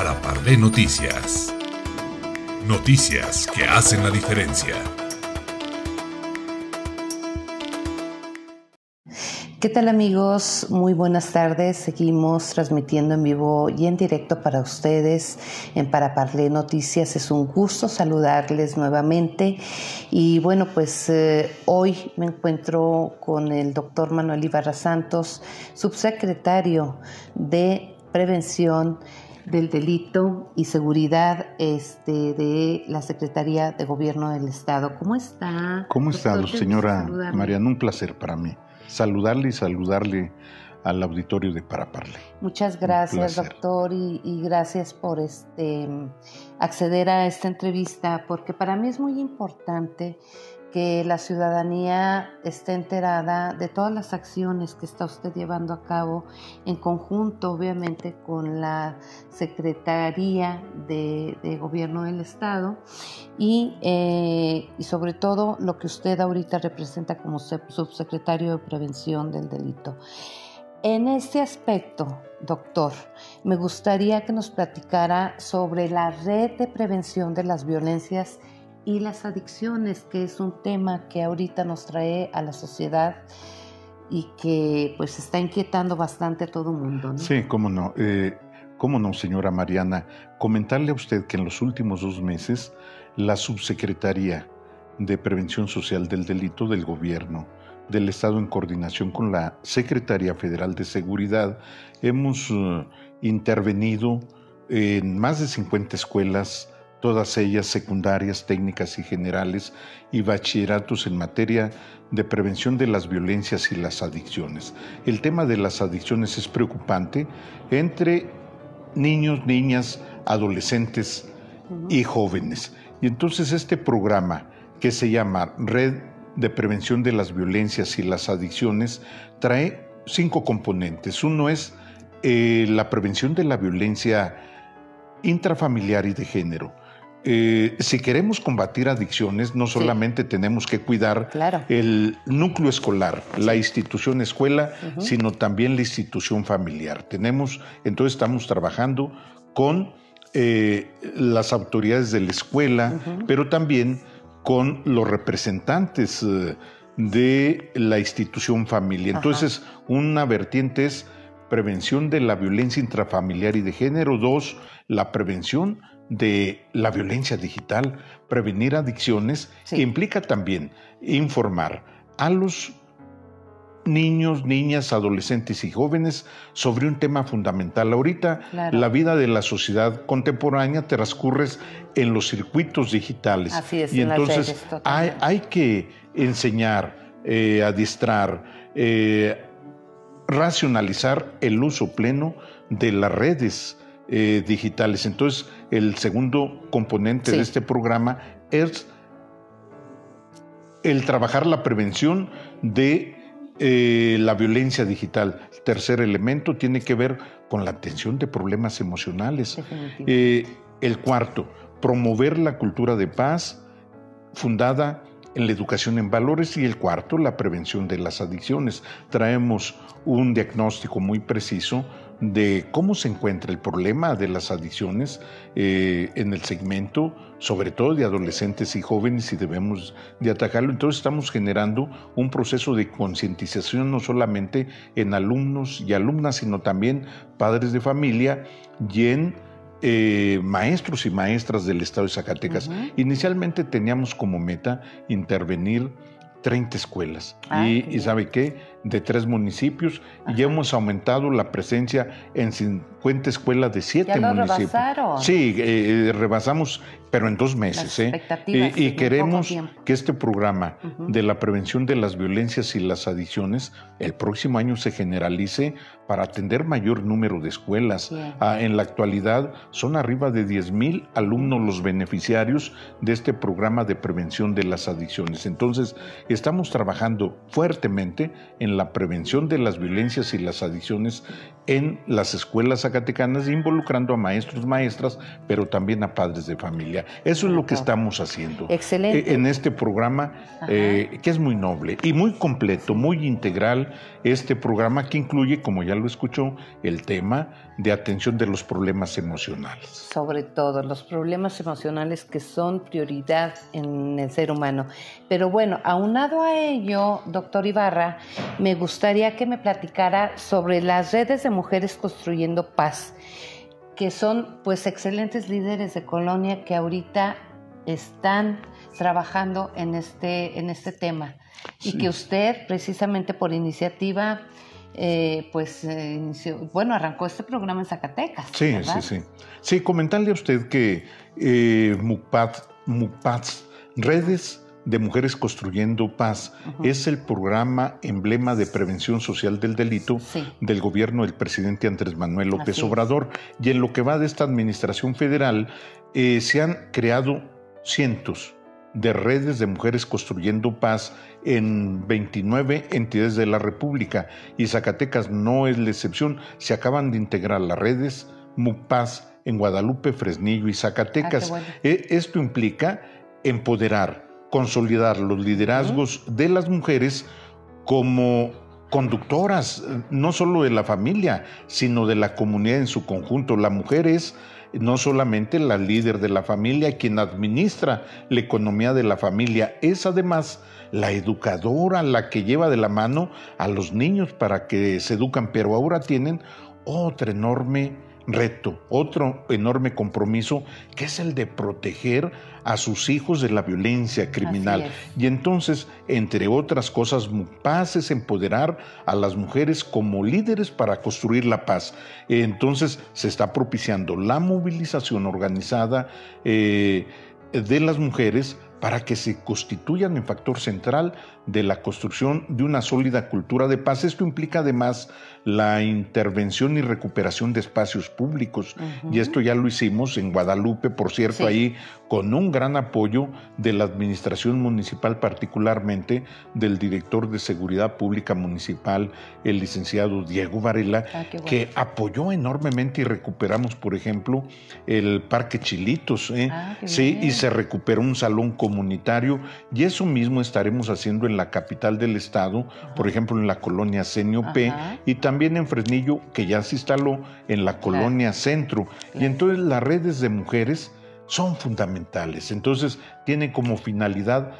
para Parlé Noticias. Noticias que hacen la diferencia. ¿Qué tal amigos? Muy buenas tardes. Seguimos transmitiendo en vivo y en directo para ustedes en Para Parlé Noticias. Es un gusto saludarles nuevamente. Y bueno, pues eh, hoy me encuentro con el doctor Manuel Ibarra Santos, subsecretario de Prevención del Delito y Seguridad este, de la Secretaría de Gobierno del Estado. ¿Cómo está? ¿Cómo está, señora Mariana? Un placer para mí saludarle y saludarle al auditorio de Paraparle. Muchas gracias, doctor, y, y, gracias por este acceder a esta entrevista, porque para mí es muy importante que la ciudadanía esté enterada de todas las acciones que está usted llevando a cabo en conjunto, obviamente, con la Secretaría de, Gobierno del Estado y, eh, y, sobre todo lo que usted ahorita representa como subsecretario de Prevención del Delito. En este aspecto, doctor, me gustaría que nos platicara sobre la red de prevención de las violencias y las adicciones, que es un tema que ahorita nos trae a la sociedad y que pues está inquietando bastante a todo el mundo. Sí, cómo no. Eh, cómo no, señora Mariana. Comentarle a usted que en los últimos dos meses la Subsecretaría de Prevención Social del Delito del Gobierno del Estado en coordinación con la Secretaría Federal de Seguridad hemos uh, intervenido en más de 50 escuelas todas ellas secundarias, técnicas y generales, y bachilleratos en materia de prevención de las violencias y las adicciones. El tema de las adicciones es preocupante entre niños, niñas, adolescentes y jóvenes. Y entonces este programa que se llama Red de Prevención de las Violencias y las Adicciones trae cinco componentes. Uno es eh, la prevención de la violencia intrafamiliar y de género. Eh, si queremos combatir adicciones, no solamente tenemos que cuidar el núcleo escolar, la institución escuela, sino también la institución familiar. Tenemos, entonces estamos trabajando con eh, las autoridades de la escuela, pero también con los representantes eh, de la institución familia. Entonces, una vertiente es prevención de la violencia intrafamiliar y de género, dos, la prevención de la violencia digital, prevenir adicciones, que implica también informar a los niños, niñas, adolescentes y jóvenes sobre un tema fundamental. Ahorita la vida de la sociedad contemporánea transcurre en los circuitos digitales. Así es, y entonces hay, que enseñar, eh, adiestrar, eh, racionalizar el uso pleno de las redes eh, digitales. Entonces, el segundo componente de este programa es el trabajar la prevención de eh, la violencia digital. El tercer elemento tiene que ver con la atención de problemas emocionales. Eh, el cuarto, promover la cultura de paz fundada en la educación en valores y el cuarto, la prevención de las adicciones. Traemos un diagnóstico muy preciso de cómo se encuentra el problema de las adicciones eh, en el segmento, sobre todo de adolescentes y jóvenes, y debemos de atacarlo. Entonces estamos generando un proceso de concientización no solamente en alumnos y alumnas, sino también padres de familia y en eh, maestros y maestras del estado de Zacatecas. Inicialmente teníamos como meta intervenir 30 escuelas. Ah, y, ¿sabe qué? De tres municipios. Y ya hemos aumentado la presencia en 50 escuelas de siete municipios. Sí, eh, eh, rebasamos pero en dos meses. ¿eh? y, queremos que este programa de la prevención de las violencias y las adicciones el próximo año se generalice para atender mayor número de escuelas. Ah, en la actualidad son arriba de 10 mil alumnos los beneficiarios de este programa de prevención de las adicciones. Entonces, estamos trabajando fuertemente en en la prevención de las violencias y las adicciones en las escuelas zacatecanas, involucrando a maestros, maestras, pero también a padres de familia. Eso es lo que estamos haciendo. Excelente. Eh, en este programa, eh, que es muy noble y muy completo, muy integral, este programa que incluye, como ya lo escuchó, el tema de atención de los problemas emocionales. Sobre todo, los problemas emocionales que son prioridad en el ser humano. Pero bueno, aunado a ello, doctor Ibarra, me gustaría que me platicara sobre las redes de mujeres construyendo paz, que son pues excelentes líderes de colonia que ahorita están trabajando en este, en este tema y que usted precisamente por iniciativa eh, pues eh, inició, bueno, arrancó este programa en Zacatecas. Sí, sí, sí. Sí, comentarle a usted que eh, MUPATS, redes de Mujeres Construyendo Paz es el programa emblema de prevención social del delito del gobierno del presidente Andrés Manuel López Obrador. Y en lo que va de esta administración federal, eh, se han creado cientos de redes de mujeres construyendo paz en 29 entidades de la República y Zacatecas no es la excepción. Se acaban de integrar las redes MUPAZ en Guadalupe, Fresnillo y Zacatecas. Ah, e, esto implica empoderar consolidar los liderazgos de las mujeres como conductoras, no solo de la familia, sino de la comunidad en su conjunto. La mujer es no solamente la líder de la familia, quien administra la economía de la familia, es además la educadora, la que lleva de la mano a los niños para que se educan, pero ahora tienen otra enorme reto, otro enorme compromiso, que es el de proteger a sus hijos de la violencia criminal. Y entonces, entre otras cosas, paz es empoderar a las mujeres como líderes para construir la paz. Entonces, se está propiciando la movilización organizada eh, de las mujeres para que se constituyan en factor central de la construcción de una sólida cultura de paz. Esto implica además la intervención y recuperación de espacios públicos. Y esto ya lo hicimos en Guadalupe, por cierto, ahí con un gran apoyo de la administración municipal, particularmente del director de Seguridad Pública Municipal, el licenciado Diego Varela, ah, que apoyó enormemente y recuperamos, por ejemplo, el Parque Chilitos. ¿eh? Ah, sí, y se recuperó un salón comunitario y eso mismo estaremos haciendo en la capital del estado, por ejemplo, en la colonia Senio P y también en Fresnillo, que ya se instaló en la colonia Centro. Y entonces las redes de mujeres son fundamentales. Entonces tiene como finalidad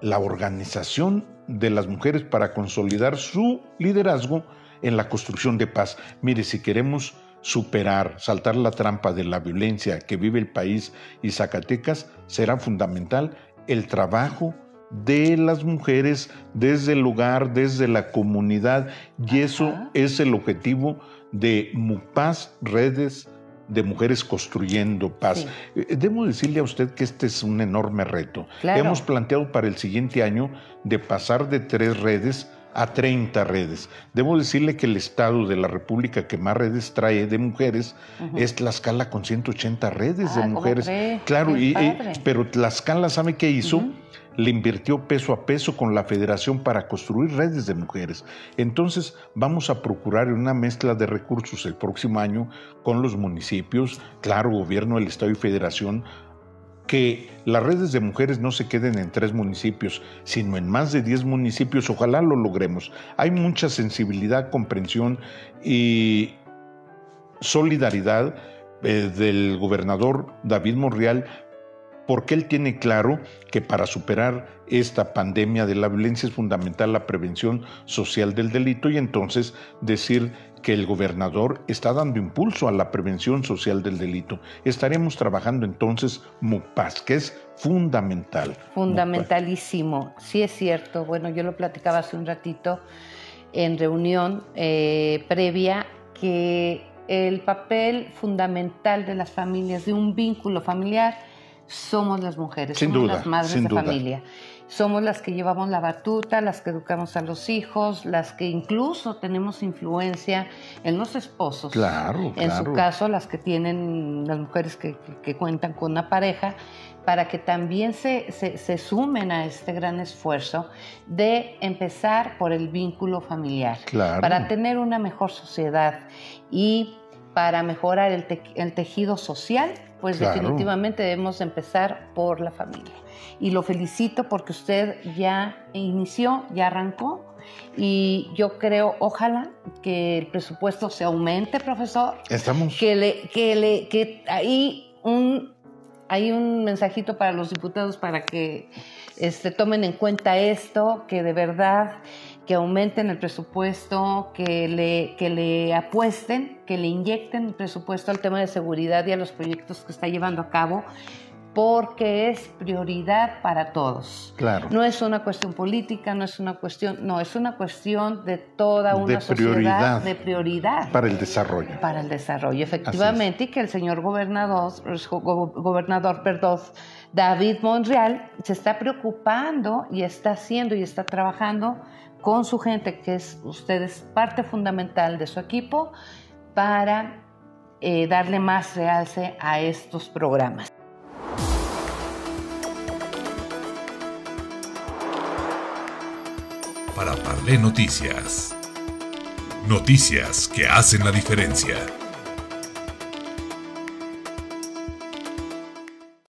la organización de las mujeres para consolidar su liderazgo en la construcción de paz. Mire, si queremos superar, saltar la trampa de la violencia que vive el país y Zacatecas, será fundamental el trabajo de las mujeres desde el lugar, desde la comunidad, y eso es el objetivo de MUPAS, redes de mujeres construyendo paz. Eh, debo decirle a usted que este es un enorme reto. Hemos planteado para el siguiente año de pasar de tres redes a 30 redes. Debo decirle que el Estado de la República que más redes trae de mujeres es Tlaxcala con 180 redes de ah, mujeres. Claro, y, pero Tlaxcala sabe qué hizo le invirtió peso a peso con la federación para construir redes de mujeres. Entonces vamos a procurar una mezcla de recursos el próximo año con los municipios, claro, gobierno del Estado y federación, que las redes de mujeres no se queden en tres municipios, sino en más de diez municipios. Ojalá lo logremos. Hay mucha sensibilidad, comprensión y solidaridad eh, del gobernador David Monreal porque él tiene claro que para superar esta pandemia de la violencia es fundamental la prevención social del delito y entonces decir que el gobernador está dando impulso a la prevención social del delito. Estaremos trabajando entonces MUPAS, que es fundamental. Fundamentalísimo, sí es cierto. Bueno, yo lo platicaba hace un ratito en reunión eh, previa que el papel fundamental de las familias, de un vínculo familiar, somos las mujeres, somos las madres de familia. somos las que llevamos la batuta, las que educamos a los hijos, las que incluso tenemos influencia en los esposos. Claro, En su caso, las que tienen, las mujeres que, cuentan con una pareja, para que también se, se, sumen a este gran esfuerzo de empezar por el vínculo familiar, para tener una mejor sociedad y para mejorar el, el tejido social, pues definitivamente debemos empezar por la familia y lo felicito porque usted ya inició, ya arrancó y yo creo, ojalá que el presupuesto se aumente, profesor. Estamos. Que le, que le, que hay un, hay un mensajito para los diputados para que este, tomen en cuenta esto, que de verdad que aumenten el presupuesto, que le, que le apuesten, que le inyecten el presupuesto al tema de seguridad y a los proyectos que está llevando a cabo porque es prioridad para todos. Claro. No es una cuestión política, no es una cuestión, no, es una cuestión de toda una sociedad de prioridad. Para el desarrollo. Para el desarrollo, efectivamente, y que el señor gobernador, gobernador, perdón, David Monreal, se está preocupando y está haciendo y está trabajando con su gente, que es ustedes parte fundamental de su equipo, para eh, darle más realce a estos programas. para Parlé Noticias. Noticias que hacen la diferencia.